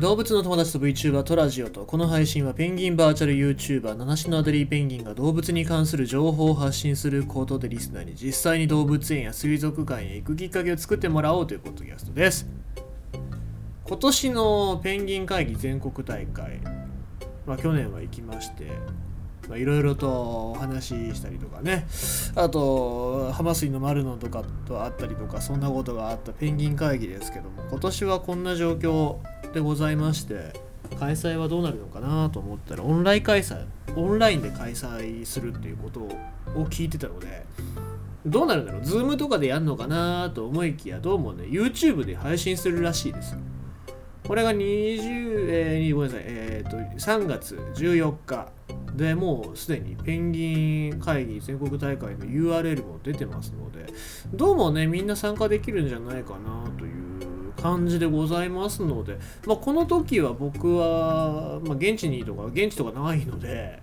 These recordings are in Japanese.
動物の友達と VTuber とラジオとこの配信はペンギンバーチャル YouTuber 七種のアデリーペンギンが動物に関する情報を発信することでリスナーに実際に動物園や水族館へ行くきっかけを作ってもらおうというポッドキャストです。今年のペンギン会議全国大会、まあ、去年は行きましていろいろとお話ししたりとかね。あと浜水の丸野とかとあったりとかそんなことがあったペンギン会議ですけども今年はこんな状況でございまして開催はどうなるのかなと思ったらオンライン開催オンラインで開催するっていうことを聞いてたのでどうなるんだろう Zoom とかでやるのかなと思いきやどうもね YouTube で配信するらしいです。これが20、えー、ごめんなさい、えーと、3月14日でもうすでにペンギン会議全国大会の URL も出てますのでどうもねみんな参加できるんじゃないかなという感じでございますので、まあ、この時は僕は、まあ、現地にとか現地とかないので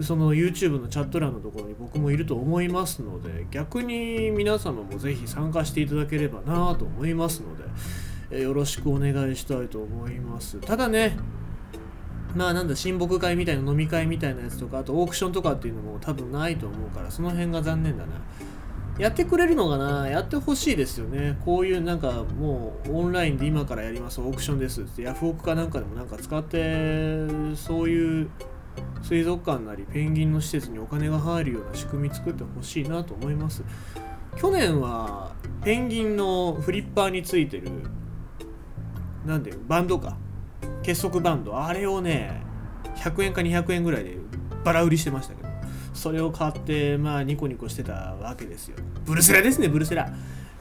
その YouTube のチャット欄のところに僕もいると思いますので逆に皆様もぜひ参加していただければなと思いますのでよろしくお願いしたいと思います。ただね、まあなんだ、親睦会みたいな飲み会みたいなやつとか、あとオークションとかっていうのも多分ないと思うから、その辺が残念だな。やってくれるのかなやってほしいですよね。こういうなんかもうオンラインで今からやりますオークションですってヤフオクかなんかでもなんか使ってそういう水族館なりペンギンの施設にお金が入るような仕組み作ってほしいなと思います。去年はペンギンのフリッパーについてるなんでバンドか結束バンドあれをね100円か200円ぐらいでバラ売りしてましたけどそれを買ってまあニコニコしてたわけですよ。ブルセラですねブルセラ。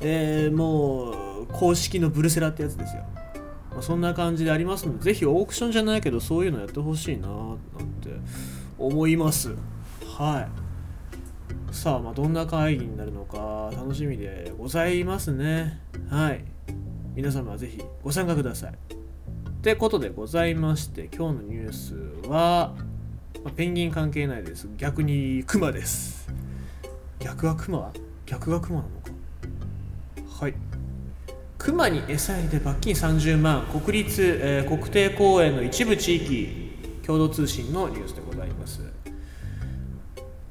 えー、もう公式のブルセラってやつですよ、まあ、そんな感じでありますのでぜひオークションじゃないけどそういうのやってほしいななんて思います。はい。さあまあどんな会議になるのか楽しみでございますね。はい。皆様はぜひご参加ください。ってことでございまして今日のニュースは、まあ、ペンギン関係ないです。逆にクマです。逆はクマ逆がクマなのか？はい。クマに餌入れ罰金30万。国立、えー、国定公園の一部地域共同通信のニュースでございます。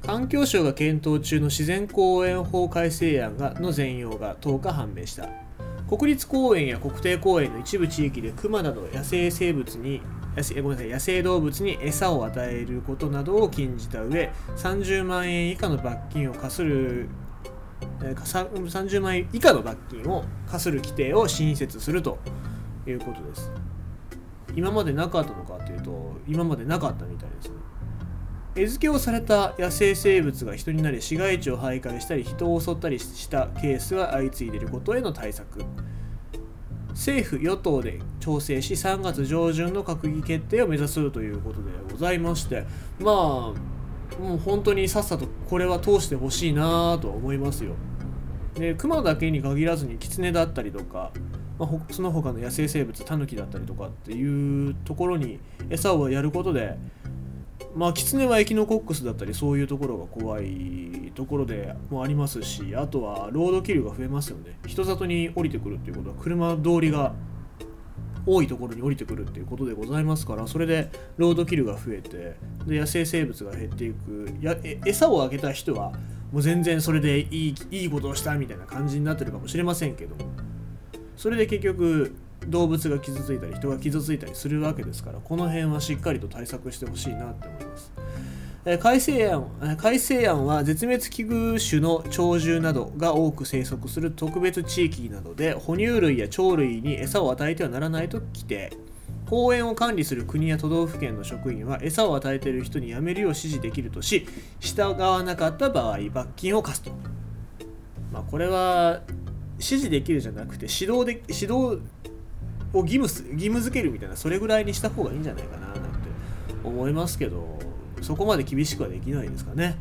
環境省が検討中の自然公園法改正案がの全容が10日判明した。国立公園や国定公園の一部地域でクマなど野生生物にごめんなさい野生動物に餌を与えることなどを禁じた上30万円以下の罰金を課する30万円以下の罰金を課する規定を新設するということです。今までなかったのかというと今までなかったみたいですね。餌付けをされた野生生物が人になり市街地を徘徊したり人を襲ったりしたケースが相次いでいることへの対策。政府・与党で調整し3月上旬の閣議決定を目指すということでございましてまあもう本当にさっさとこれは通してほしいなと思いますよ。で熊だけに限らずにキツネだったりとか、まあ、その他の野生生物タヌキだったりとかっていうところに餌をやることでまあキツネはエキノコックスだったりそういうところが怖いところでもありますしあとはロードキルが増えますよね。人里に降りてくるっていうことは車通りが多いところに降りてくるっていうことでございますからそれでロードキルが増えてで野生生物が減っていく。や餌をあげた人はもう全然それでいいいいことをしたみたいな感じになってるかもしれませんけども。それで結局動物が傷ついたり人が傷ついたりするわけですからこの辺はしっかりと対策してほしいなって思います。改正案改正案は絶滅危惧種の鳥獣などが多く生息する特別地域などで哺乳類や鳥類に餌を与えてはならないと規定公園を管理する国や都道府県の職員は餌を与えている人にやめるよう指示できるとし従わなかった場合罰金を課すと、まあ、これは指示できるじゃなくて指導で指導を義務義務付けるみたいなそれぐらいにした方がいいんじゃないかななんて思いますけどそこまで厳しくはできないですかね。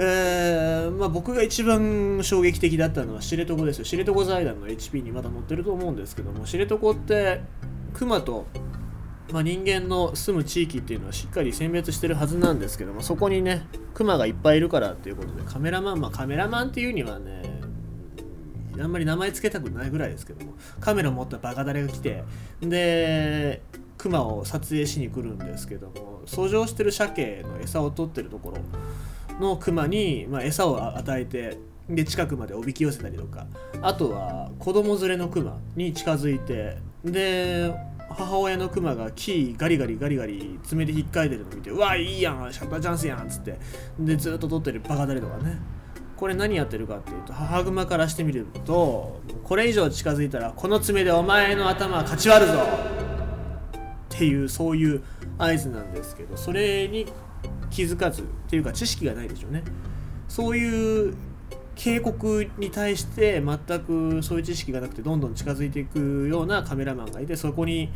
えーまあ、僕が一番衝撃的だったのは知床ですよ知床財団の HP にまだ載ってると思うんですけども知床って熊と、まあ、人間の住む地域っていうのはしっかり選別してるはずなんですけどもそこにね熊がいっぱいいるからっていうことでカメラマンまあカメラマンっていうにはねあんまり名前つけたくないぐらいですけどもカメラ持ったバカダレが来てでクマを撮影しに来るんですけども遡上してる鮭の餌を取ってるところのクマに、まあ、餌を与えてで近くまでおびき寄せたりとか。あとは子供連れのクマに近づいてで母親のクマが木ガリガリガリガリ爪で引っかいてるの見てうわいいやんシャッターチャンスやんっつって。でずっと撮ってるバカだりとかね。これ何やってるかっていうと母グマからしてみるとこれ以上近づいたらこの爪でお前の頭はかち割るぞ。っていうそういう合図なんですけどそれに気づかずっていうか知識がないでしょうね。そういう警告に対して全くそういう知識がなくてどんどん近づいていくようなカメラマンがいてそこに、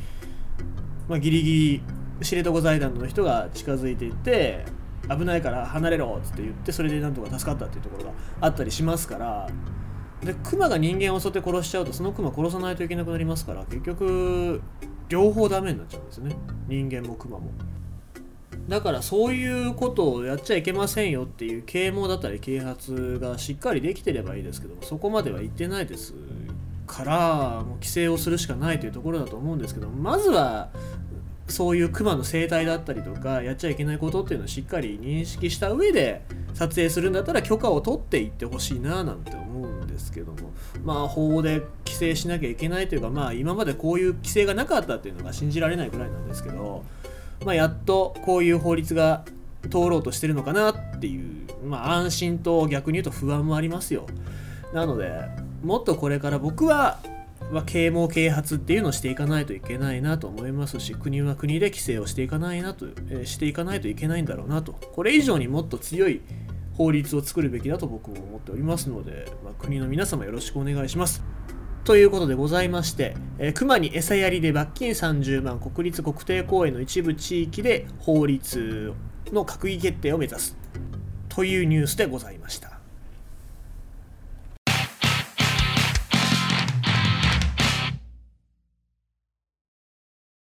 まあ、ギリギリ知床財団の人が近づいていって危ないから離れろっつって言ってそれでなんとか助かったっていうところがあったりしますからでクマが人間を襲って殺しちゃうとそのクマ殺さないといけなくなりますから結局両方ダメになっちゃうんですね人間もクマも。だからそういうことをやっちゃいけませんよっていう啓蒙だったり啓発がしっかりできてればいいですけどもそこまでは言ってないですからもう規制をするしかないというところだと思うんですけどまずはそういうクマの生態だったりとかやっちゃいけないことっていうのをしっかり認識した上で撮影するんだったら許可を取っていってほしいななんて思うんですけどもまあ法で規制しなきゃいけないというかまあ今までこういう規制がなかったっていうのが信じられないぐらいなんですけどまあ、やっとこういう法律が通ろうとしてるのかなっていう、まあ、安心と逆に言うと不安もありますよ。なので、もっとこれから僕は、まあ、啓蒙啓発っていうのをしていかないといけないなと思いますし、国は国で規制をしていかないなと、え、していかないといけないんだろうなと。これ以上にもっと強い法律を作るべきだと僕も思っておりますので、まあ、国の皆様よろしくお願いします。ということでございまして、えー、熊に餌やりで罰金30万国立国定公園の一部地域で法律の閣議決定を目指すというニュースでございました。